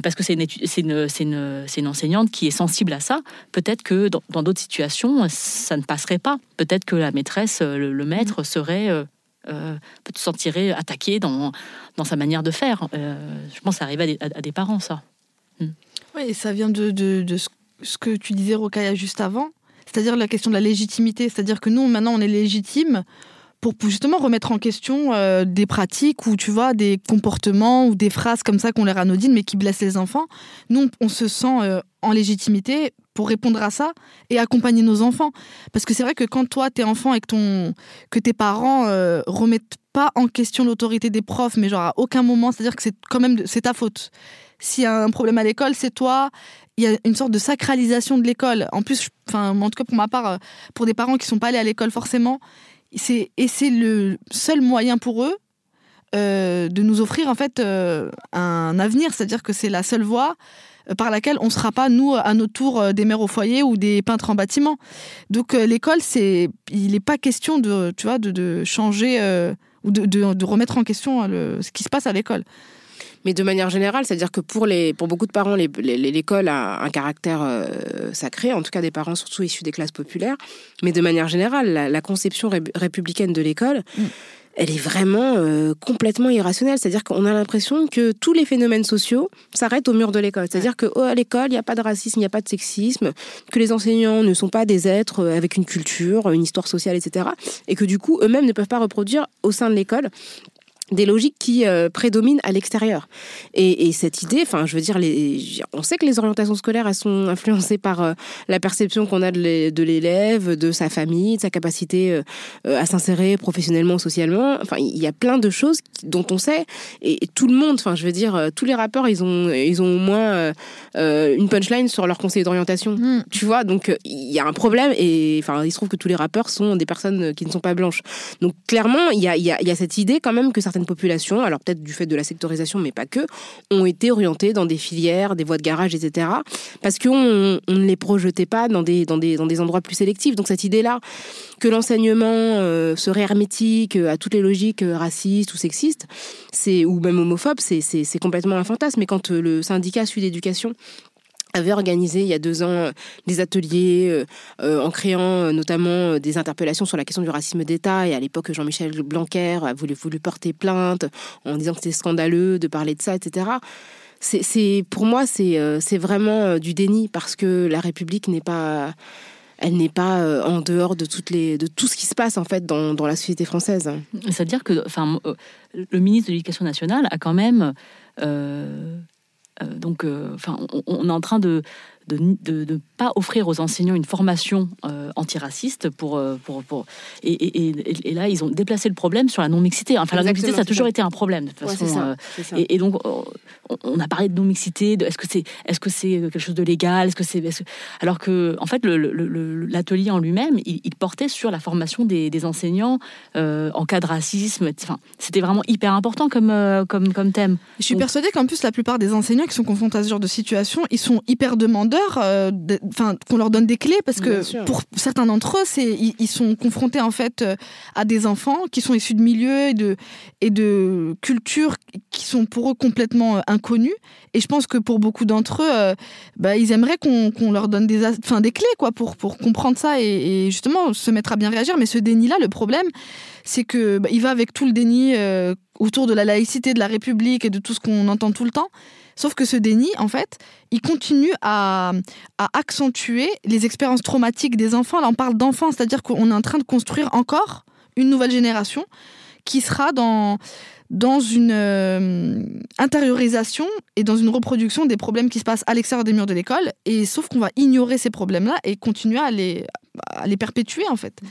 parce que c'est une, une, une, une, enseignante qui est sensible à ça. Peut-être que dans d'autres situations, ça ne passerait pas. Peut-être que la maîtresse, le, maître serait... peut se sentirait attaqué dans, dans sa manière de faire. je pense que ça arrive à des, parents, ça. Hmm. Oui, ça vient de, de, de, ce que tu disais, Rokaya, juste avant c'est-à-dire la question de la légitimité. C'est-à-dire que nous, maintenant, on est légitime pour justement remettre en question euh, des pratiques ou tu vois des comportements ou des phrases comme ça qu'on les anodines mais qui blessent les enfants. Nous, on se sent euh, en légitimité pour répondre à ça et accompagner nos enfants. Parce que c'est vrai que quand toi, t'es enfant et que, ton, que tes parents euh, remettent pas en question l'autorité des profs, mais genre à aucun moment, c'est-à-dire que c'est quand même c'est ta faute. S'il y a un problème à l'école, c'est toi il y a une sorte de sacralisation de l'école. En plus, enfin, en tout cas pour ma part, euh, pour des parents qui sont pas allés à l'école forcément, c'est et c'est le seul moyen pour eux euh, de nous offrir en fait euh, un avenir. C'est-à-dire que c'est la seule voie par laquelle on ne sera pas, nous, à notre tour, des mères au foyer ou des peintres en bâtiment. Donc l'école, c'est, il n'est pas question de, tu vois, de, changer ou de, remettre en question ce qui se passe à l'école mais de manière générale, c'est-à-dire que pour, les, pour beaucoup de parents, l'école a un caractère euh, sacré, en tout cas des parents surtout issus des classes populaires, mais de manière générale, la, conception républicaine de l'école, mm. elle est vraiment euh, complètement irrationnelle. C'est-à-dire qu'on a l'impression que tous les phénomènes sociaux s'arrêtent au mur de l'école. C'est-à-dire qu'à oh, l'école, il n'y a pas de racisme, il n'y a pas de sexisme, que les enseignants ne sont pas des êtres euh, avec une culture, une histoire sociale, etc. Et que du coup, eux-mêmes ne peuvent pas reproduire au sein de l'école des logiques qui euh, prédominent à l'extérieur. Et, cette idée, enfin, je veux dire, les, on sait que les orientations scolaires, elles sont influencées par euh, la perception qu'on a de l'élève, de sa famille, de sa capacité euh, à s'insérer professionnellement, socialement. Enfin, il y a plein de choses dont on sait. Et, tout le monde, enfin, je veux dire, tous les rappeurs, ils ont, ils ont au moins une punchline sur leur conseiller d'orientation. Hmm. Tu vois, donc il y a un problème. Et enfin, il se trouve que tous les rappeurs sont des personnes qui ne sont pas blanches. Donc clairement, il y a, y, a, y a cette idée quand même que certaines populations, alors peut-être du fait de la sectorisation, mais pas que, ont été orientées dans des filières, des voies de garage, etc. Parce qu'on on ne les projetait pas dans des, endroits plus sélectifs. Donc cette idée-là, que l'enseignement euh, serait hermétique à toutes les logiques euh, racistes ou sexistes, ou même homophobes, c'est complètement un fantasme. Mais quand euh, le syndicat Sud Éducation avait organisé il y a deux ans euh, des ateliers euh, euh, en créant notamment des interpellations sur la question du racisme d'État. Et à l'époque, Jean-Michel Blanquer a voulu, porter plainte en disant que c'était scandaleux de parler de ça, etc. C'est, pour moi, c'est, vraiment du déni parce que la République n'est pas elle n'est pas en dehors de toutes les de tout ce qui se passe en fait dans, dans la société française. C'est-à-dire que enfin le ministre de l'Éducation nationale a quand même donc, euh, enfin, on, est en train de de ne pas offrir aux enseignants une formation euh, antiraciste pour, euh, pour, pour et, et, et, là ils ont déplacé le problème sur la non mixité. Enfin la non mixité ça a toujours été un problème de toute façon. Euh, et, donc on a parlé de non mixité. Est-ce que c'est est-ce que c'est quelque chose de légal Est-ce que c'est alors que en fait l'atelier en lui-même il, portait sur la formation des, des enseignants en cas de racisme. Enfin c'était vraiment hyper important comme comme comme thème. Je suis persuadée qu'en plus la plupart des enseignants qui sont confrontés à ce genre de situation ils sont hyper demandeurs euh, qu'on leur donne des clés parce que pour certains d'entre eux, c'est ils, sont confrontés en fait euh, à des enfants qui sont issus de milieux et de et de cultures qui sont pour eux complètement euh, inconnus. Et je pense que pour beaucoup d'entre eux, bah, ils aimeraient qu'on leur donne des enfin des clés quoi pour pour comprendre ça et, justement se mettre à bien réagir. Mais ce déni là, le problème, c'est que bah, il va avec tout le déni autour de la laïcité, de la République et de tout ce qu'on entend tout le temps. Sauf que ce déni, en fait, il continue à, accentuer les expériences traumatiques des enfants. Là, on parle d'enfants, c'est-à-dire qu'on est en train de construire encore une nouvelle génération qui sera dans, dans une euh, intériorisation et dans une reproduction des problèmes qui se passent à l'extérieur des murs de l'école. Et sauf qu'on va ignorer ces problèmes-là et continuer à les, à les perpétuer, en fait.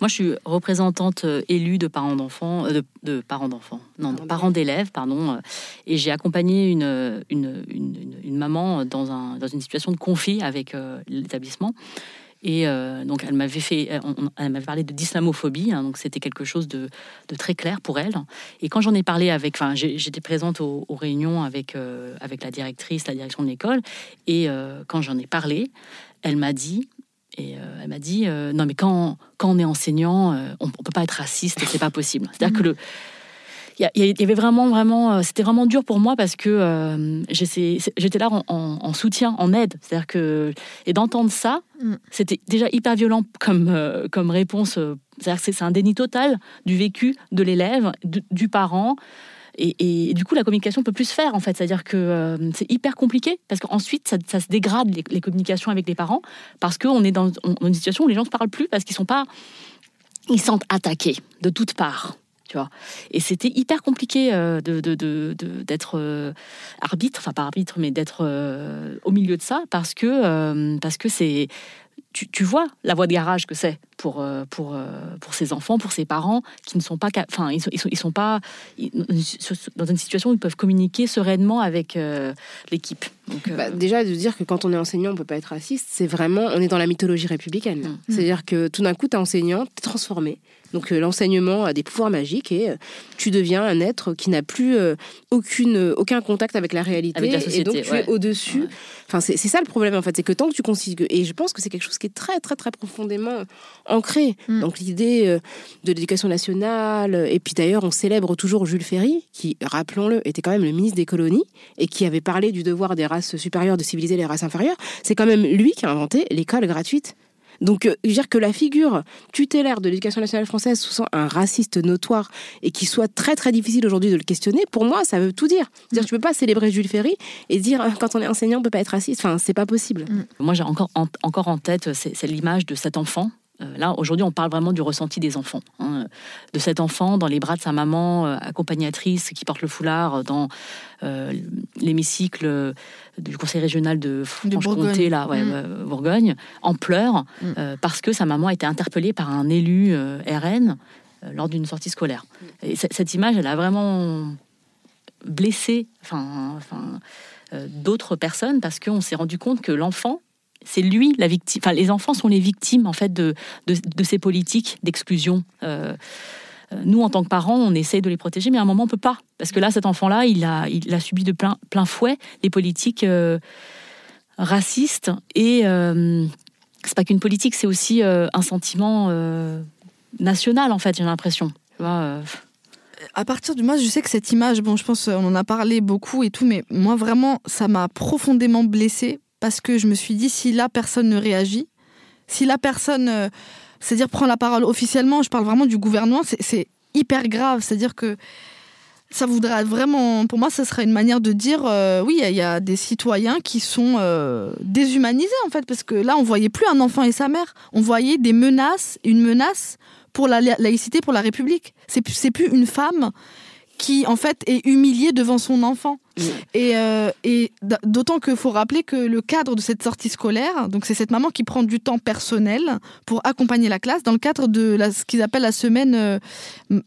Moi, je suis représentante euh, élue de parents d'enfants, euh, de, parents d'enfants, non, de parents d'élèves, pardon. euh, Et j'ai accompagné une, une, une, une maman dans, un, dans une situation de conflit avec euh, l'établissement. Et euh, donc, elle m'avait fait, elle m'avait parlé de d'islamophobie, hein, donc c'était quelque chose de, de très clair pour elle. Et quand j'en ai parlé avec, enfin, j'étais présente aux, aux réunions avec euh, avec la directrice, la direction de l'école, et euh, quand j'en ai parlé, elle m'a dit. Et euh, elle m'a dit euh, non mais quand, quand on est enseignant, euh, on, on peut pas être raciste, c'est pas possible. C'est-à-dire que le il y avait vraiment, vraiment, c'était vraiment dur pour moi parce que j'étais là en, en- en soutien, en aide. C'est-à-dire que et d'entendre ça, Mm. c'était déjà hyper violent comme comme réponse. C'est-à-dire que c'est un déni total du vécu de l'élève, du parent. Et, du coup, la communication peut plus se faire, en fait. C'est-à-dire que euh, c'est hyper compliqué, parce qu'ensuite, ça, se dégrade, les, communications avec les parents, parce qu'on est dans, une situation où les gens ne se parlent plus, parce qu'ils sont pas... Ils sentent attaqués de toutes parts. Tu vois. Et c'était hyper compliqué euh, d'être euh, arbitre, enfin pas arbitre, mais d'être au milieu de ça, parce que parce c'est tu vois la voie de garage que c'est pour euh, pour euh, pour ces enfants, pour ces parents qui ne sont pas, enfin ils sont, ils sont ils sont pas ils- dans une situation où ils peuvent communiquer sereinement avec euh, l'équipe. Donc, euh, Bah, déjà, de dire que quand on est enseignant, on peut pas être raciste, c'est vraiment, on est dans la mythologie républicaine. Mm. C'est-à-dire que tout d'un coup, tu es enseignant, tu es transformé. Donc euh, l'enseignement a des pouvoirs magiques et euh, tu deviens un être qui n'a plus euh, aucune, aucun contact avec la réalité. Avec la et société, donc tu ouais. es au-dessus. Ouais. Enfin, c'est c'est ça le problème en fait, c'est que tant que tu considères... Et je pense que c'est quelque chose qui est très, très, très profondément ancré. Mm. Donc l'idée euh, de l'éducation nationale, euh, et puis d'ailleurs on célèbre toujours Jules Ferry, qui, rappelons-le, était quand même le ministre des colonies, et qui avait parlé du devoir des races supérieures de civiliser les races inférieures. C'est quand même lui qui a inventé l'école gratuite. Donc, euh, je veux dire que la figure tutélaire de l'éducation nationale française soit un raciste notoire et qu'il soit très très difficile aujourd'hui de le questionner, pour moi, ça veut tout dire. C'est-à-dire, tu peux pas célébrer Jules Ferry et dire quand on est enseignant, on peut pas être raciste. Enfin, c'est pas possible. Moi, j'ai encore en, encore en tête, c'est l'image de cet enfant. Euh, là, aujourd'hui, on parle vraiment du ressenti des enfants. hein. De cet enfant dans les bras de sa maman euh, accompagnatrice qui porte le foulard dans euh, l'hémicycle du conseil régional de Franche-Comté, Bourgogne. là, ouais, Mm. Bourgogne, en pleurs, Mm. euh, parce que sa maman a été interpellée par un élu euh, RN lors d'une sortie scolaire. Et cette image, elle a vraiment blessé enfin, enfin, d'autres personnes parce qu'on s'est rendu compte que l'enfant, c'est lui la victime. Enfin, les enfants sont les victimes en fait de, de, ces politiques d'exclusion. Euh, euh, nous, en tant que parents, on essaye de les protéger, mais à un moment, on peut pas. Parce que là, cet enfant-là, il a, il a subi de plein, plein fouet les politiques euh, racistes. Et euh, c'est pas qu'une politique, c'est aussi un sentiment national, en fait, j'ai l'impression. À partir du moi je sais que cette image bon je pense on en a parlé beaucoup et tout mais moi vraiment ça m'a profondément blessée parce que je me suis dit si là personne ne réagit si la personne euh, c'est-à-dire prend la parole officiellement je parle vraiment du gouvernement c'est- hyper grave c'est-à-dire que ça voudrait vraiment pour moi ça serait une manière de dire euh, oui il y a des citoyens qui sont euh, déshumanisés en fait parce que là on voyait plus un enfant et sa mère on voyait des menaces une menace pour la la- laïcité, pour la République. C'est plus- plus une femme qui, en fait, est humiliée devant son enfant. Et, euh, et d'autant qu'il faut rappeler que le cadre de cette sortie scolaire, donc c'est cette maman qui prend du temps personnel pour accompagner la classe dans le cadre de la, ce qu'ils appellent la semaine euh,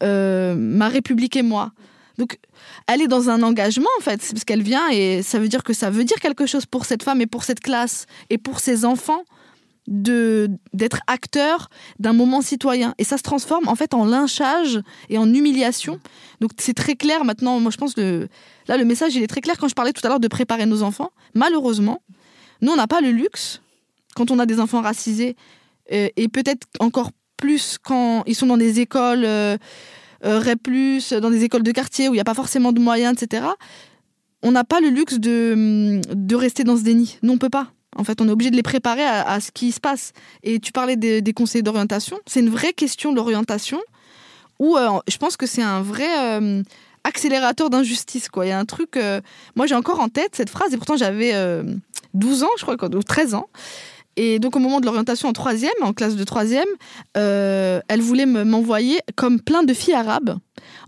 euh, Ma République et moi. Donc, elle est dans un engagement, en fait, c'est parce qu'elle vient et ça veut dire que ça veut dire quelque chose pour cette femme et pour cette classe et pour ses enfants de d'être acteur d'un moment citoyen. Et ça se transforme en fait en lynchage et en humiliation. Donc c'est très clair maintenant. Moi je pense que là le message il est très clair quand je parlais tout à l'heure de préparer nos enfants. Malheureusement, nous on n'a pas le luxe quand on a des enfants racisés euh, et peut-être encore plus quand ils sont dans des écoles euh, euh, REP+, dans des écoles de quartier où il n'y a pas forcément de moyens, etc. On n'a pas le luxe de, de rester dans ce déni. Nous, on peut pas. En fait, on est obligé de les préparer à, ce qui se passe. Et tu parlais des, des conseils d'orientation. C'est une vraie question d'orientation où euh, je pense que c'est un vrai euh, accélérateur d'injustice. Il y a un truc. euh, moi, j'ai encore en tête cette phrase, et pourtant j'avais euh, 12 ans, je crois, ou 13 ans. Et donc, au moment de l'orientation en troisième, en classe de troisième, elle voulait me- m'envoyer, comme plein de filles arabes,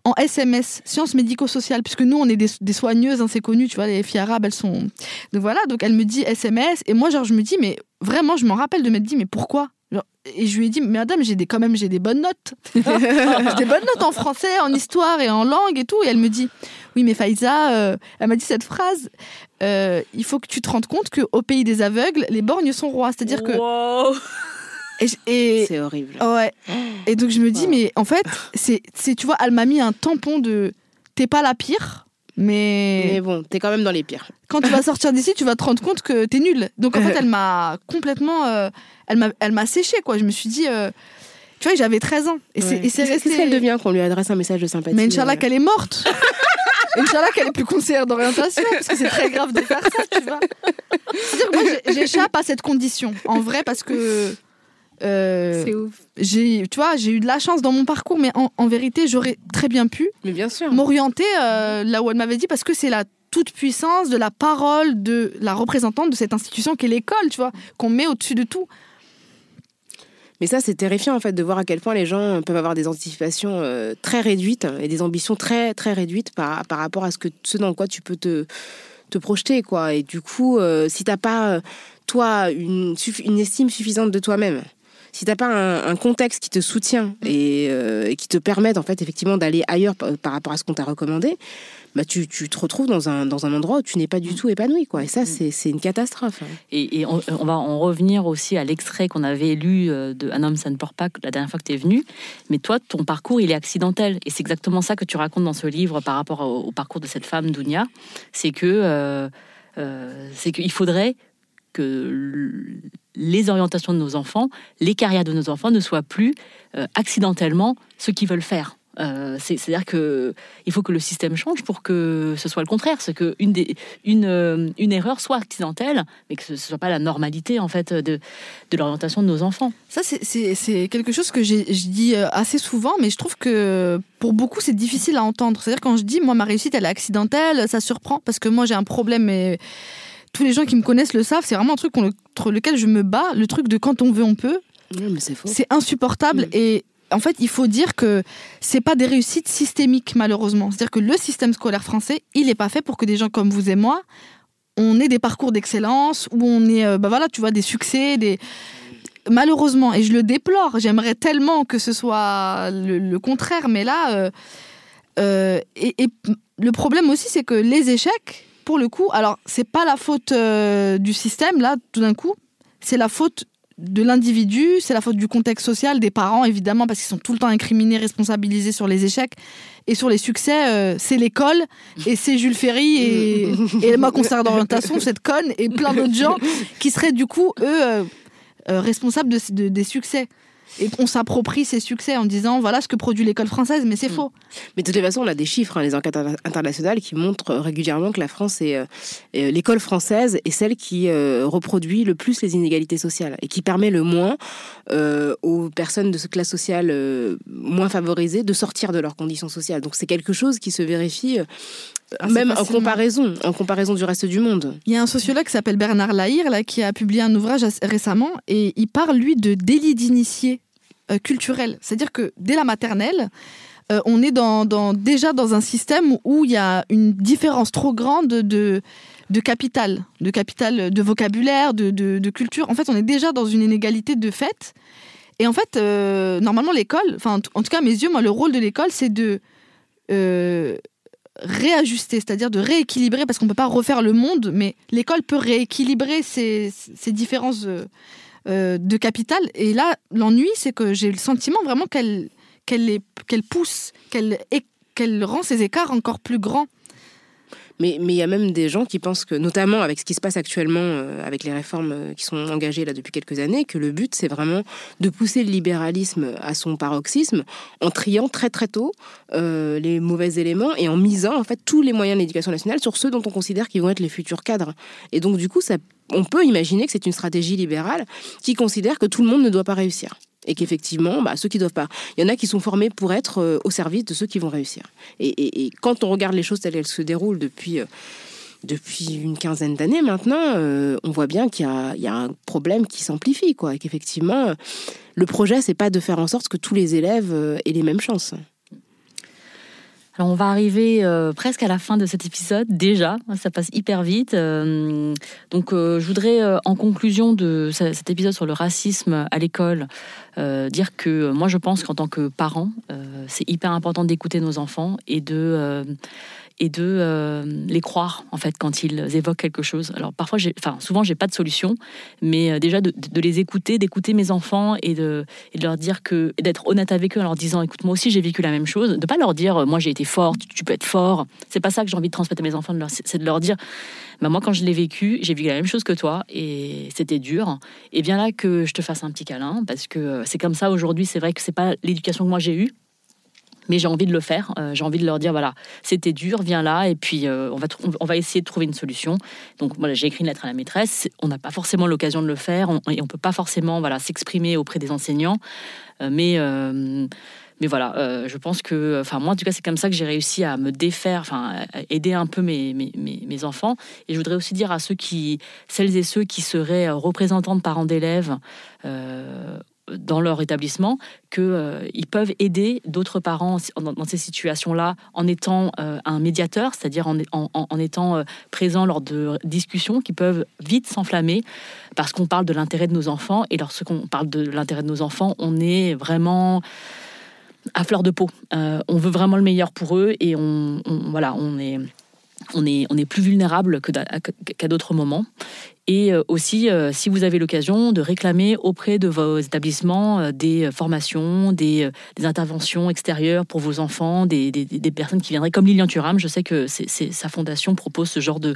en SMS, sciences médico-sociales, puisque nous, on est des, soigneuses, c'est connu, tu vois, les filles arabes, elles sont... Donc voilà, donc elle me dit SMS, et moi, genre, je me dis, mais vraiment, je m'en rappelle de m'être dit, mais pourquoi? Et je lui ai dit, madame, j'ai quand même, j'ai des bonnes notes. [laughs] j'ai des bonnes notes en français, en histoire et en langue et tout. Et elle me dit, oui, mais Faïza, euh, elle m'a dit cette phrase, euh, il faut que tu te rendes compte qu'au pays des aveugles, les borgnes sont rois. C'est-à-dire que... Et, C'est horrible. Ouais. Et donc je me dis, mais en fait, c'est, tu vois, elle m'a mis un tampon de t'es pas la pire, mais, Mais bon, t'es quand même dans les pires. quand tu vas sortir d'ici, tu vas te rendre compte que t'es nul. Donc en fait, elle m'a complètement. euh, elle, m'a, elle m'a séché, quoi. Je me suis dit. euh, tu vois, j'avais 13 ans. Et c'est, Ouais. Qu'est-ce qu'elle devient qu'on lui adresse un message de sympathie Mais Inch'Allah euh, qu'elle est morte. [laughs] Inch'Allah qu'elle est plus conseillère d'orientation, parce que c'est très grave de faire ça, tu vois. C'est-à-dire que moi, j'échappe à cette condition, en vrai, parce que. Euh, C'est ouf. j'ai, tu vois, j'ai eu de la chance dans mon parcours, mais en, en vérité, j'aurais très bien pu Mais bien sûr. m'orienter euh, là où elle m'avait dit, parce que c'est la toute puissance de la parole de la représentante de cette institution qu'est l'école, tu vois, qu'on met au-dessus de tout. Mais ça, c'est terrifiant en fait de voir à quel point les gens peuvent avoir des anticipations euh, très réduites et des ambitions très très réduites par, par rapport à ce que ce dans quoi tu peux te te projeter quoi. Et du coup, euh, si t'as pas euh, toi une estime suffisante de toi-même, si t'as pas un, un contexte qui te soutient et, euh, et qui te permette en fait effectivement d'aller ailleurs par, par rapport à ce qu'on t'a recommandé, bah tu, tu te retrouves dans un dans un endroit où tu n'es pas du tout épanoui quoi. Et ça, c'est c'est une catastrophe. hein. Et, et on, on va en revenir aussi à l'extrait qu'on avait lu euh, de Un homme, ça ne pleure pas la dernière fois que tu es venu. Mais toi, ton parcours, il est accidentel. Et c'est exactement ça que tu racontes dans ce livre par rapport au, au parcours de cette femme, Dounia. C'est que euh, euh, c'est qu'il faudrait que les orientations de nos enfants, les carrières de nos enfants ne soient plus euh, accidentellement ce qu'ils veulent faire. Euh, c'est- C'est-à-dire que il faut que le système change pour que ce soit le contraire. C'est que une, euh, erreur soit accidentelle, mais que ce ne soit pas la normalité en fait de, l'orientation de nos enfants. Ça, c'est- quelque chose que je dis assez souvent, mais je trouve que pour beaucoup, c'est difficile à entendre. C'est-à-dire, quand je dis, moi, ma réussite, elle est accidentelle, ça surprend, parce que moi, j'ai un problème, et tous les gens qui me connaissent le savent, c'est vraiment un truc contre lequel je me bats, le truc de quand on veut, on peut. C'est insupportable, Mm. et en fait, il faut dire que c'est pas des réussites systémiques, malheureusement. C'est-à-dire que le système scolaire français, il n'est pas fait pour que des gens comme vous et moi, on ait des parcours d'excellence, où on est, euh, bah voilà, tu vois, des succès, des malheureusement, et je le déplore, j'aimerais tellement que ce soit le, le contraire, mais là, euh, euh, et, et le problème aussi, c'est que les échecs, pour le coup, alors c'est pas la faute euh, du système, là, tout d'un coup, c'est la faute de l'individu, c'est la faute du contexte social, des parents, évidemment, parce qu'ils sont tout le temps incriminés, responsabilisés sur les échecs. Et sur les succès, euh, c'est l'école, et c'est Jules Ferry, et, [laughs] et ma conseillère d'orientation, cette conne, et plein d'autres gens [laughs] qui seraient du coup, eux, euh, responsables de, de- des succès. Et on s'approprie ces succès en disant voilà ce que produit l'école française, mais c'est faux. Mais de toutes les façons, on a des chiffres, hein, les enquêtes interna- internationales, qui montrent euh, régulièrement que la France est euh, euh, l'école française est celle qui euh, reproduit le plus les inégalités sociales et qui permet le moins euh, aux personnes de ce classe sociale moins favorisées de sortir de leurs conditions sociales. Donc c'est quelque chose qui se vérifie Assez même en comparaison, en comparaison du reste du monde. Il y a un sociologue qui s'appelle Bernard Lahire là, qui a publié un ouvrage récemment et il parle, lui, de délit d'initié euh, culturel. C'est-à-dire que dès la maternelle, euh, on est déjà dans un système où il y a une différence trop grande de, capital, de vocabulaire, de, culture. En fait, on est déjà dans une inégalité de fait. Et en fait, euh, normalement, l'école, enfin, en tout- cas, à mes yeux, moi, le rôle de l'école, c'est de réajuster, c'est-à-dire de rééquilibrer, parce qu'on ne peut pas refaire le monde, mais l'école peut rééquilibrer ces, ces différences euh, de capital. Et là, l'ennui, c'est que j'ai le sentiment vraiment qu'elle pousse, qu'elle qu'elle rend ces écarts encore plus grands. Mais il y a même des gens qui pensent que, notamment avec ce qui se passe actuellement, euh, avec les réformes euh, qui sont engagées là depuis quelques années, que le but c'est vraiment de pousser le libéralisme à son paroxysme en triant très très tôt euh, les mauvais éléments et en misant en fait tous les moyens de l'éducation nationale sur ceux dont on considère qu'ils vont être les futurs cadres. Et donc du coup, ça, on peut imaginer que c'est une stratégie libérale qui considère que tout le monde ne doit pas réussir. Et qu'effectivement, bah, ceux qui doivent pas, il y en a qui sont formés pour être euh, au service de ceux qui vont réussir. Et, quand on regarde les choses telles qu'elles se déroulent depuis, euh, depuis une quinzaine d'années maintenant, euh, on voit bien qu'il y a, un problème qui s'amplifie, quoi. Et qu'effectivement, le projet, c'est pas de faire en sorte que tous les élèves aient les mêmes chances. On va arriver euh, presque à la fin de cet épisode déjà, ça passe hyper vite. Euh, donc euh, je voudrais en conclusion de cet épisode sur le racisme à l'école dire que moi je pense qu'en tant que parent, c'est hyper important d'écouter nos enfants et de et de euh, les croire en fait quand ils évoquent quelque chose. Alors parfois, enfin souvent, j'ai pas de solution, mais euh, déjà de, les écouter, d'écouter mes enfants et de, leur dire que d'être honnête avec eux en leur disant, écoute, moi aussi j'ai vécu la même chose, de pas leur dire, moi j'ai été fort, tu, peux être fort. C'est pas ça que j'ai envie de transmettre à mes enfants, c'est de leur dire, bah, moi quand je l'ai vécu, j'ai vécu la même chose que toi et c'était dur. Et bien là que je te fasse un petit câlin parce que euh, c'est comme ça aujourd'hui. C'est vrai que c'est pas l'éducation que moi j'ai eue mais j'ai envie de le faire. Euh, j'ai envie de leur dire voilà, c'était dur, viens là, et puis euh, on, va on va essayer de trouver une solution. Donc voilà, j'ai écrit une lettre à la maîtresse. On n'a pas forcément l'occasion de le faire, et on peut pas forcément voilà s'exprimer auprès des enseignants, euh, mais mais voilà, je pense que, enfin moi en tout cas c'est comme ça que j'ai réussi à me défaire, enfin aider un peu mes, mes, mes, enfants. Et je voudrais aussi dire à ceux qui, celles et ceux qui seraient représentants de parents d'élèves dans leur établissement qu'ils euh, peuvent aider d'autres parents dans, ces situations-là en étant euh, un médiateur, c'est-à-dire en, en, étant euh, présent lors de discussions qui peuvent vite s'enflammer parce qu'on parle de l'intérêt de nos enfants et lorsqu'on parle de l'intérêt de nos enfants, on est vraiment à fleur de peau. on veut vraiment le meilleur pour eux et on, voilà, on est on est, on est plus vulnérable qu'à d'autres moments. Et euh, aussi, euh, si vous avez l'occasion de réclamer auprès de vos établissements euh, des formations, des, interventions extérieures pour vos enfants, des, personnes qui viendraient, comme Lilian Thuram, je sais que sa fondation propose ce genre de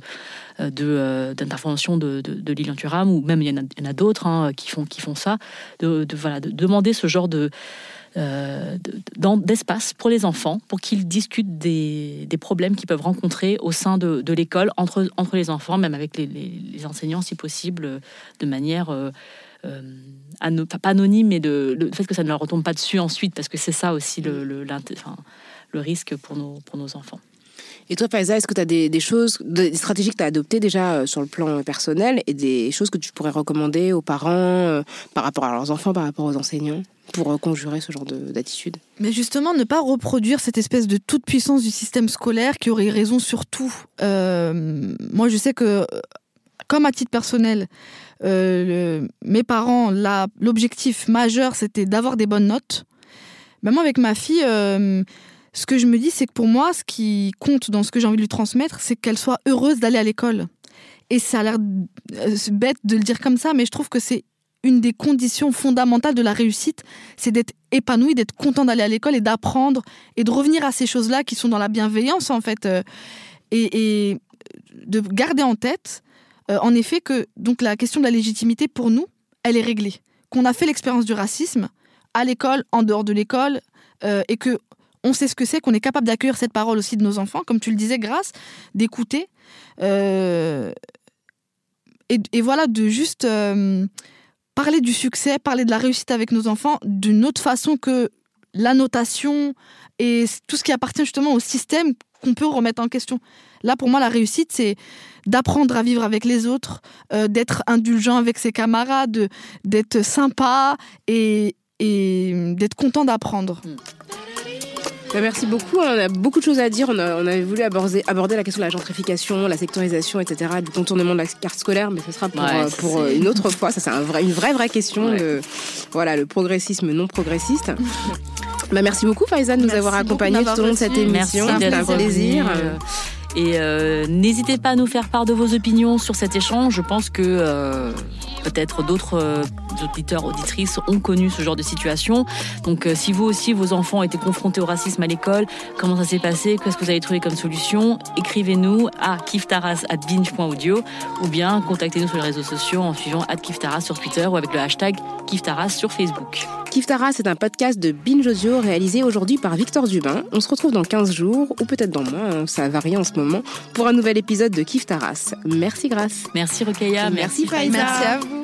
d'intervention de, de, Lilian Thuram, ou même il y en a, d'autres hein, qui, font, qui font ça, de, voilà, de demander ce genre de euh, d'espace pour les enfants, pour qu'ils discutent des, problèmes qu'ils peuvent rencontrer au sein de, l'école, entre, entre les enfants, même avec les, enseignants si possible, de manière... Euh, euh pas anonyme, mais de, le fait que ça ne leur retombe pas dessus ensuite, parce que c'est ça aussi le, le, le risque pour nos, pour nos enfants. Et toi, Faiza, est-ce que tu as des, choses, des stratégies que tu as adoptées déjà euh, sur le plan personnel et des choses que tu pourrais recommander aux parents euh, par rapport à leurs enfants, par rapport aux enseignants? Pour euh, conjurer ce genre d'attitude Mais justement, ne pas reproduire cette espèce de toute puissance du système scolaire qui aurait raison sur tout. moi, je sais que, comme à titre personnel, mes parents, l'objectif majeur, c'était d'avoir des bonnes notes. Même moi, avec ma fille, ce que je me dis, c'est que pour moi, ce qui compte dans ce que j'ai envie de lui transmettre, c'est qu'elle soit heureuse d'aller à l'école. Et ça a l'air euh, bête de le dire comme ça, mais je trouve que c'est une des conditions fondamentales de la réussite, c'est d'être épanoui, d'être content d'aller à l'école et d'apprendre et de revenir à ces choses-là qui sont dans la bienveillance en fait, euh, et, de garder en tête, euh, en effet, que donc la question de la légitimité pour nous, elle est réglée, qu'on a fait l'expérience du racisme à l'école, en dehors de l'école, et que on sait ce que c'est, qu'on est capable d'accueillir cette parole aussi de nos enfants, comme tu le disais, grâce, d'écouter. Euh, et, voilà, de juste euh, parler du succès, parler de la réussite avec nos enfants d'une autre façon que la notation et tout ce qui appartient justement au système qu'on peut remettre en question. Là, pour moi, la réussite, c'est d'apprendre à vivre avec les autres, euh, d'être indulgent avec ses camarades, d'être sympa et, d'être content d'apprendre. Mm. Merci beaucoup. On a beaucoup de choses à dire. On, avait voulu aborder, aborder, la question de la gentrification, la sectorisation, etc., du contournement de la carte scolaire, mais ce sera pour, euh, pour euh, une autre fois. Ça, c'est un vrai, une vraie, vraie question. voilà, le progressisme non progressiste. [laughs] bah, merci beaucoup, Faiza, de nous avoir accompagnés tout au long de cette émission. C'était un plaisir. Et euh, n'hésitez pas à nous faire part de vos opinions sur cet échange. Je pense que euh, peut-être d'autres euh, auditeurs, auditrices ont connu ce genre de situation. Donc si vous aussi, vos enfants étaient confrontés au racisme à l'école, comment ça s'est passé? Qu'est-ce que vous avez trouvé comme solution? Écrivez-nous à kiftaras.binge.audio ou bien contactez-nous sur les réseaux sociaux en suivant kiftaras sur Twitter ou avec le hashtag kiftaras sur Facebook. Kiftaras, c'est un podcast de Binge Audio réalisé aujourd'hui par Victor Dubin. On se retrouve dans 15 jours ou peut-être dans moins, ça varie en ce moment pour un nouvel épisode de Kif Taras. Merci Grace. Merci Rokeya. Merci, Merci Merci à vous.